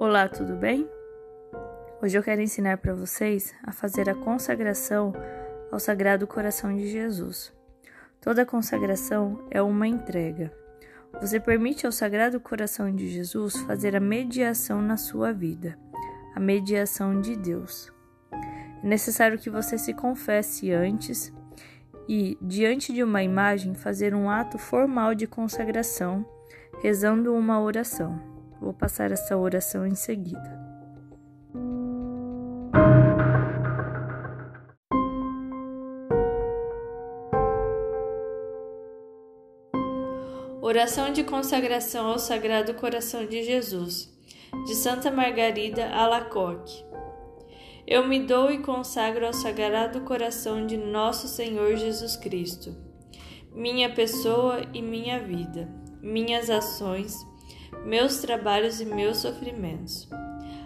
Olá, tudo bem? Hoje eu quero ensinar para vocês a fazer a consagração ao Sagrado Coração de Jesus. Toda consagração é uma entrega. Você permite ao Sagrado Coração de Jesus fazer a mediação na sua vida, a mediação de Deus. É necessário que você se confesse antes e, diante de uma imagem, fazer um ato formal de consagração, rezando uma oração. Vou passar essa oração em seguida. Oração de consagração ao Sagrado Coração de Jesus, de Santa Margarida Alacoque. Eu me dou e consagro ao Sagrado Coração de Nosso Senhor Jesus Cristo, minha pessoa e minha vida, minhas ações, meus trabalhos e meus sofrimentos,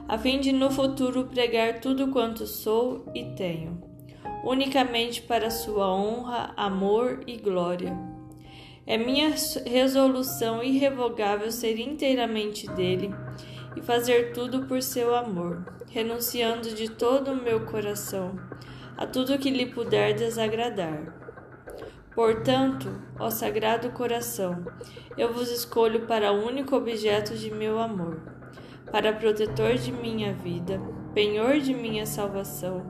a fim de no futuro pregar tudo quanto sou e tenho, unicamente para Sua honra, amor e glória. É minha resolução irrevogável ser inteiramente dele e fazer tudo por seu amor, renunciando de todo o meu coração a tudo que lhe puder desagradar. Portanto, ó Sagrado Coração, eu vos escolho para o único objeto de meu amor, para protetor de minha vida, penhor de minha salvação,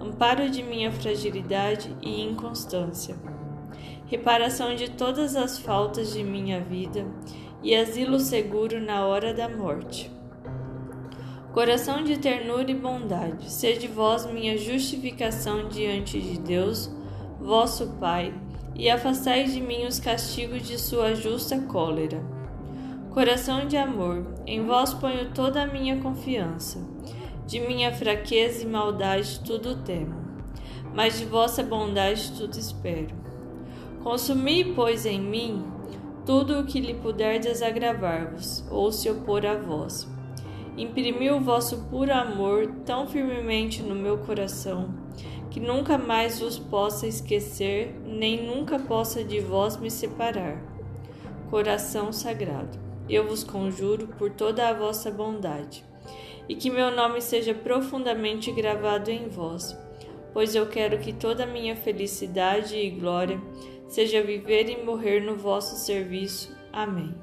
amparo de minha fragilidade e inconstância, reparação de todas as faltas de minha vida e asilo seguro na hora da morte. Coração de ternura e bondade, sede vós minha justificação diante de Deus, vosso Pai e afastai de mim os castigos de sua justa cólera. Coração de amor, em vós ponho toda a minha confiança. De minha fraqueza e maldade tudo temo, mas de vossa bondade tudo espero. Consumi, pois, em mim tudo o que lhe puder desagravar-vos ou se opor a vós. Imprimi o vosso puro amor tão firmemente no meu coração que nunca mais vos possa esquecer, nem nunca possa de vós me separar. Coração sagrado, eu vos conjuro por toda a vossa bondade, e que meu nome seja profundamente gravado em vós, pois eu quero que toda a minha felicidade e glória seja viver e morrer no vosso serviço. Amém.